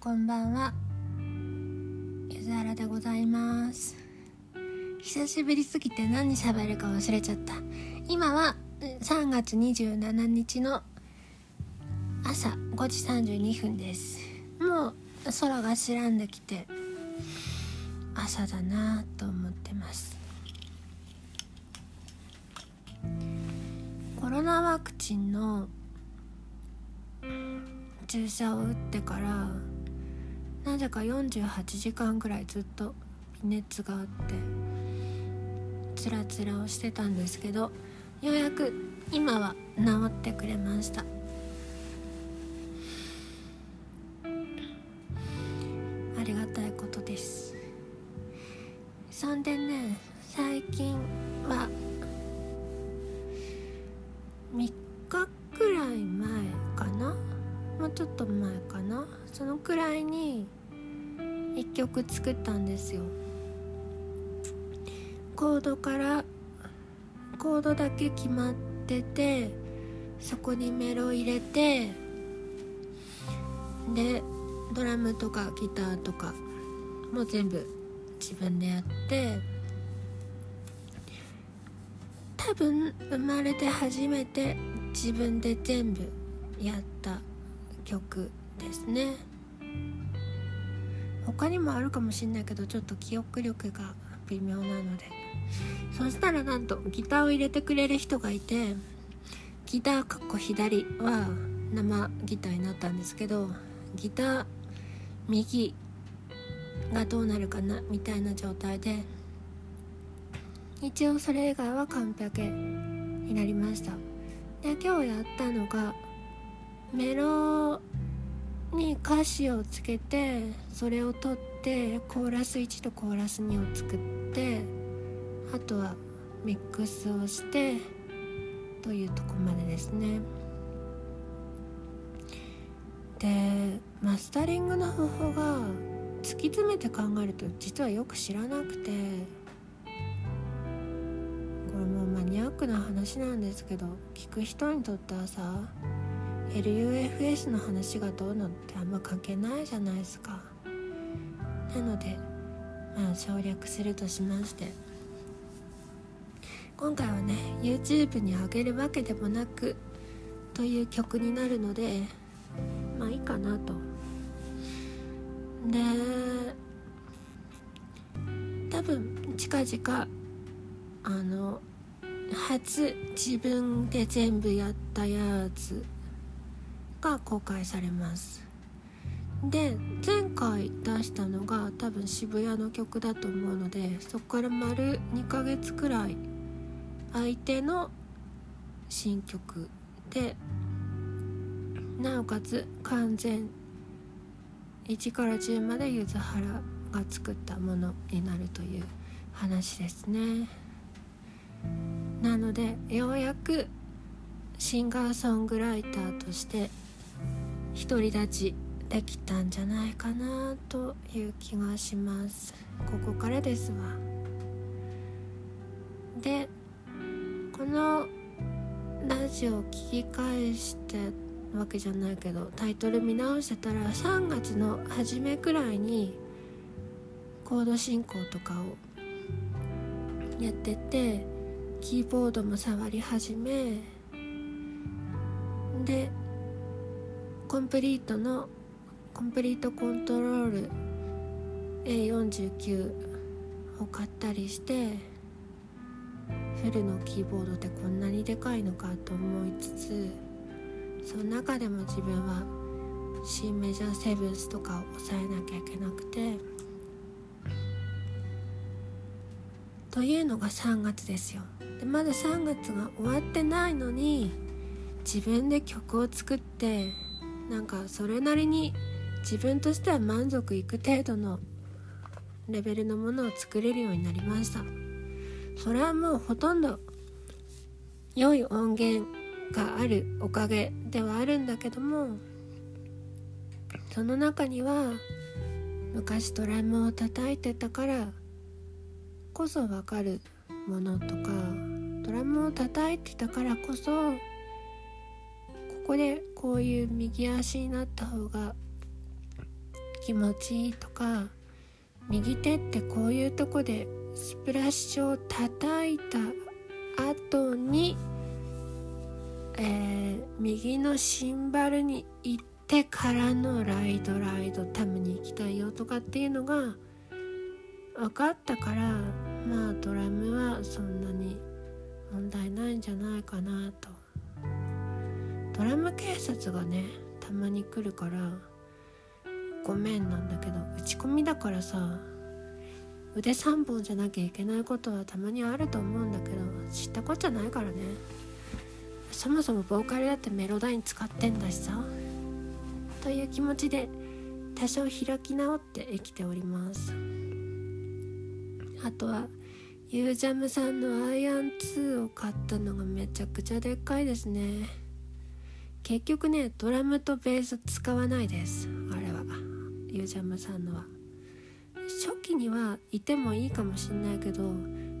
こんばんは。ゆずあらでございます。久しぶりすぎて何喋るか忘れちゃった。今は3月27日の朝5時32分です。もう空が白んできて朝だなと思ってます。コロナワクチンの注射を打ってからなぜか48時間ぐらいずっと微熱があってつらつらをしてたんですけどようやく今は治ってくれました。ありがたいことです。そんでね最近は作ったんですよ。コードからコードだけ決まっててそこにメロ入れてでドラムとかギターとかも全部自分でやって多分生まれて初めて自分で全部やった曲ですね。他にもあるかもしんないけどちょっと記憶力が微妙なので。そしたらなんとギターを入れてくれる人がいてギターかっこ左は生ギターになったんですけどギター右がどうなるかなみたいな状態で一応それ以外は完璧になりました。で今日やったのがメロに歌詞をつけてそれを取ってコーラス1とコーラス2を作ってあとはミックスをしてというとこまでですね。でマスタリングの方法が突き詰めて考えると実はよく知らなくてこれもうマニアックな話なんですけど聞く人にとってはさ LUFS の話がどうのってあんま関係ないじゃないですか。なのでまあ省略するとしまして。今回はね YouTube に上げるわけでもなくという曲になるのでまあいいかなと。で多分近々あの初自分で全部やったやつが公開されます。で前回出したのが多分渋谷の曲だと思うのでそこから丸2ヶ月くらい相手の新曲でなおかつ完全1から10まで柚原が作ったものになるという話ですね。なのでようやくシンガーソングライターとして独り立ちできたんじゃないかなという気がします。ここからですわ。でこのラジオを聞き返してわけじゃないけどタイトル見直してたら3月の初めくらいにコード進行とかをやっててキーボードも触り始めでコンプリートのコンプリートコントロール A49 を買ったりしてフルのキーボードってこんなにでかいのかと思いつつその中でも自分は C メジャーセブンスとかを抑えなきゃいけなくてというのが3月ですよ。でまだ3月が終わってないのに自分で曲を作ってなんかそれなりに自分としては満足いく程度のレベルのものを作れるようになりました。それはもうほとんど良い音源があるおかげではあるんだけどもその中には昔ドラムを叩いてたからこそ分かるものとかドラムを叩いてたからこそここでこういう右足になった方が気持ちいいとか右手ってこういうとこでスプラッシュを叩いた後に、えー、右のシンバルに行ってからのライドライドタムに行きたいよとかっていうのが分かったからまあドラムはそんなに問題ないんじゃないかなと。ドラム警察がねたまに来るからごめんなんだけど打ち込みだからさ腕3本じゃなきゃいけないことはたまにあると思うんだけど知ったこっちゃないからね。そもそもボーカルだってメロダイン使ってんだしさという気持ちで多少開き直って生きております。あとはユージャムさんのアイアン2を買ったのがめちゃくちゃでっかいですね。結局ねドラムとベース使わないです。あれは。ユージャムさんのは。初期にはいてもいいかもしんないけど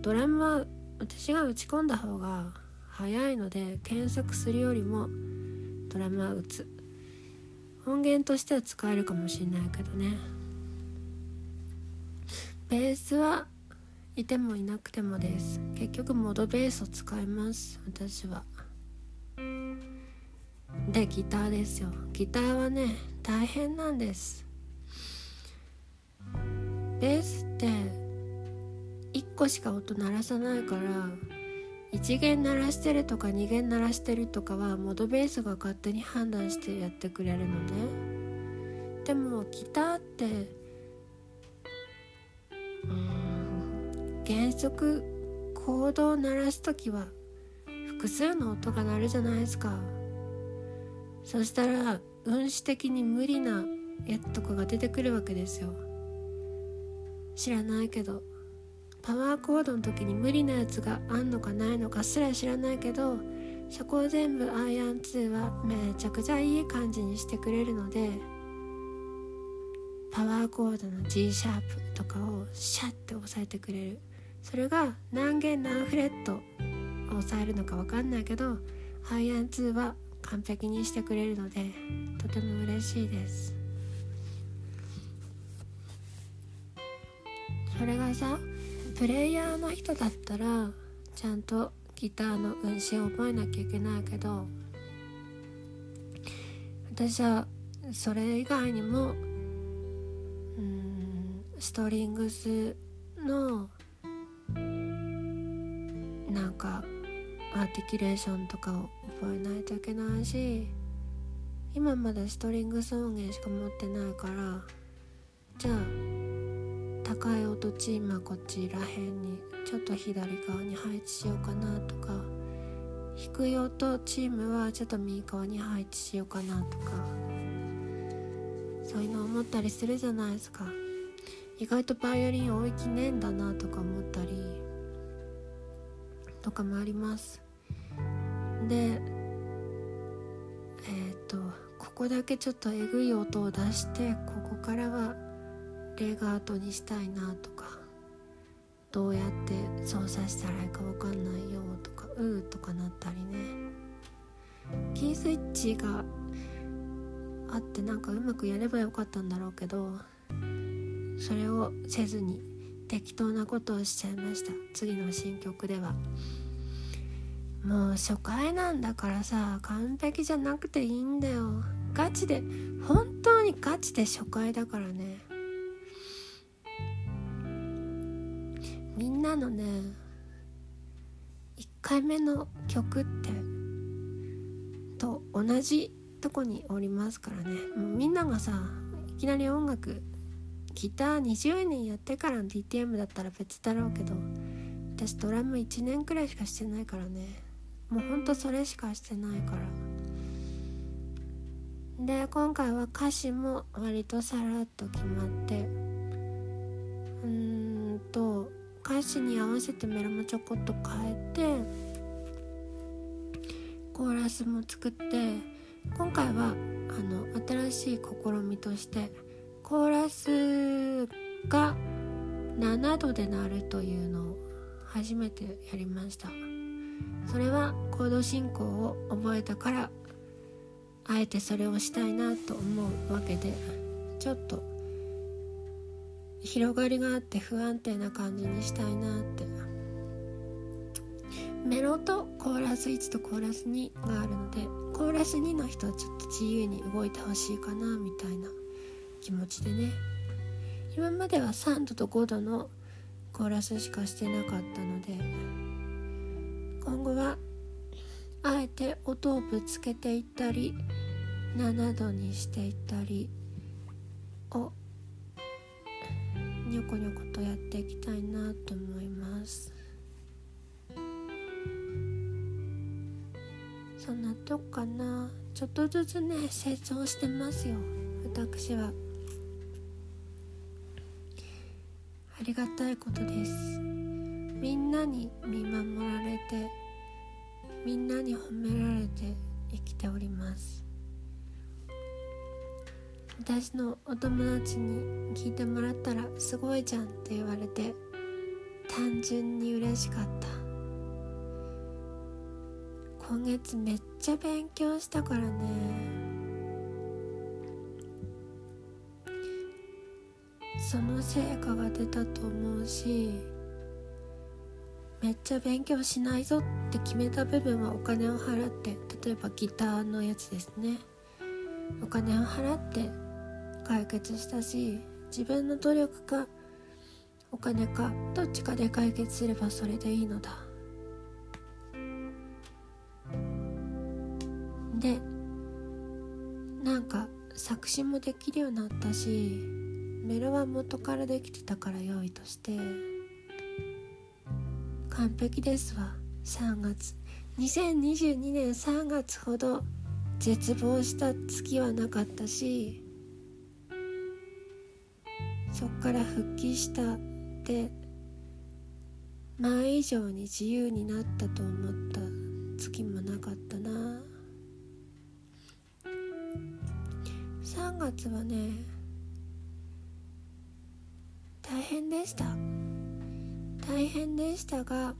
ドラムは私が打ち込んだ方が早いので検索するよりもドラムは打つ。音源としては使えるかもしんないけどね。ベースはいてもいなくてもです。結局モードベースを使います。私は。でギターですよ。ギターはね大変なんです。ベースって1個しか音鳴らさないから1弦鳴らしてるとか2弦鳴らしてるとかはモードベースが勝手に判断してやってくれるのね。でもギターってうん原則コードを鳴らす時は複数の音が鳴るじゃないですか。そしたら運指的に無理なやつとかが出てくるわけですよ。知らないけど。パワーコードの時に無理なやつがあんのかないのかすら知らないけどそこを全部アイアン2はめちゃくちゃいい感じにしてくれるのでパワーコードの G シャープとかをシャッて押さえてくれる。それが何弦何フレットを押さえるのか分かんないけどアイアン2は完璧にしてくれるのでとても嬉しいです。それがさプレイヤーの人だったらちゃんとギターの運指を覚えなきゃいけないけど私はそれ以外にもうんストリングスのなんかアーティキュレーションとかを覚えないといけないし今まだストリングス音源しか持ってないからじゃあ高い音チームはこっちらへんにちょっと左側に配置しようかなとか低い音チームはちょっと右側に配置しようかなとかそういうの思ったりするじゃないですか。意外とバイオリン置いきねえんだなとか思ったりとかもあります。でえっ、ー、とここだけちょっとえぐい音を出してここからはレガートにしたいなとかどうやって操作したらいいか分かんないよとかうーとかなったりね。キースイッチがあってなんかうまくやればよかったんだろうけどそれをせずに適当なことをしちゃいました。次の新曲では。もう初回なんだからさ完璧じゃなくていいんだよ。ガチで本当にガチで初回だからね。みんなのね1回目の曲ってと同じとこにおりますからね。もうみんながさいきなり音楽ギター20年やってからの DTM だったら別だろうけど私ドラム1年くらいしかしてないからね。もうほんとそれしかしてないから。で今回は歌詞も割とさらっと決まってうーんと歌詞に合わせてメロもちょこっと変えてコーラスも作って今回はあの新しい試みとしてコーラスが7度で鳴るというのを初めてやりました。それはコード進行を覚えたからあえてそれをしたいなと思うわけでちょっと広がりがあって不安定な感じにしたいなって。メロとコーラス1とコーラス2があるのでコーラス2の人はちょっと自由に動いてほしいかなみたいな。気持ちでね。今までは3度と5度のコーラスしかしてなかったので今後はあえて音をぶつけていったり7度にしていったりをにょこにょことやっていきたいなと思います。そんなとこかな。ちょっとずつね成長してますよ。私は。りがたいことです。みんなに見守られてみんなに褒められて生きております。私のお友達に聞いてもらったらすごいじゃんって言われて単純に嬉しかった。今月めっちゃ勉強したからね。その成果が出たと思うしめっちゃ勉強しないぞって決めた部分はお金を払って例えばギターのやつですね。お金を払って解決したし自分の努力かお金かどっちかで解決すればそれでいいのだ。でなんか作詞もできるようになったしメロは元からできてたから良いとして完璧ですわ。3月。2022年3月ほど絶望した月はなかったしそっから復帰したって前以上に自由になったと思った月もなかったな。3月はね大変でした。大変でしたが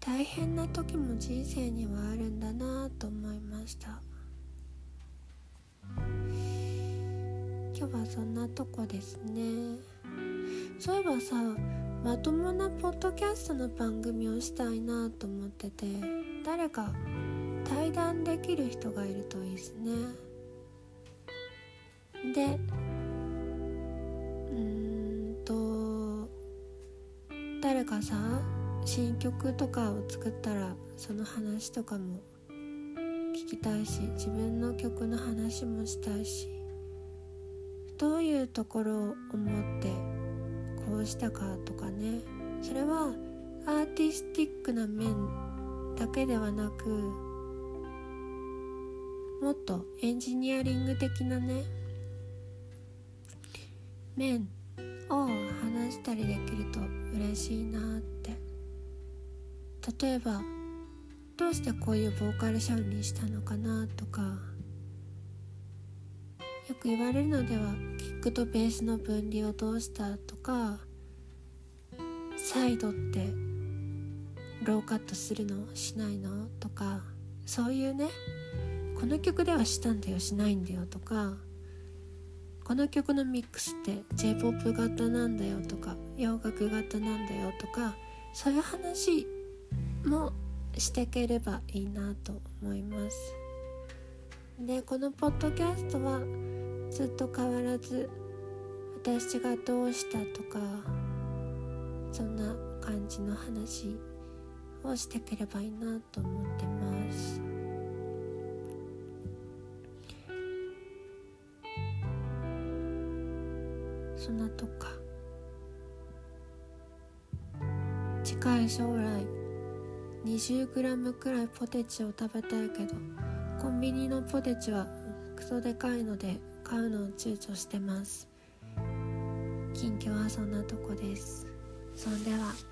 大変な時も人生にはあるんだなと思いました。今日はそんなとこですね。そういえばさまともなポッドキャストの番組をしたいなと思ってて誰か対談できる人がいるといいですね。で誰かさ新曲とかを作ったらその話とかも聞きたいし自分の曲の話もしたいしどういうところを思ってこうしたかとかね。それはアーティスティックな面だけではなくもっとエンジニアリング的なね面をしたりできると嬉しいなって。例えばどうしてこういうボーカルシャウにしたのかなとか。よく言われるのではキックとベースの分離をどうしたとか。サイドってローカットするのしないのとか。そういうねこの曲ではしたんだよしないんだよとか。この曲のミックスって j p o p 型なんだよとか洋楽型なんだよとかそういう話もしていければいいなと思います。でこのポッドキャストはずっと変わらず私がどうしたとかそんな感じの話をしていければいいなと思ってます。砂とか。近い将来 20g くらいポテチを食べたいけどコンビニのポテチはクソでかいので買うのを躊躇してます。近況はそんなとこです。そんでは。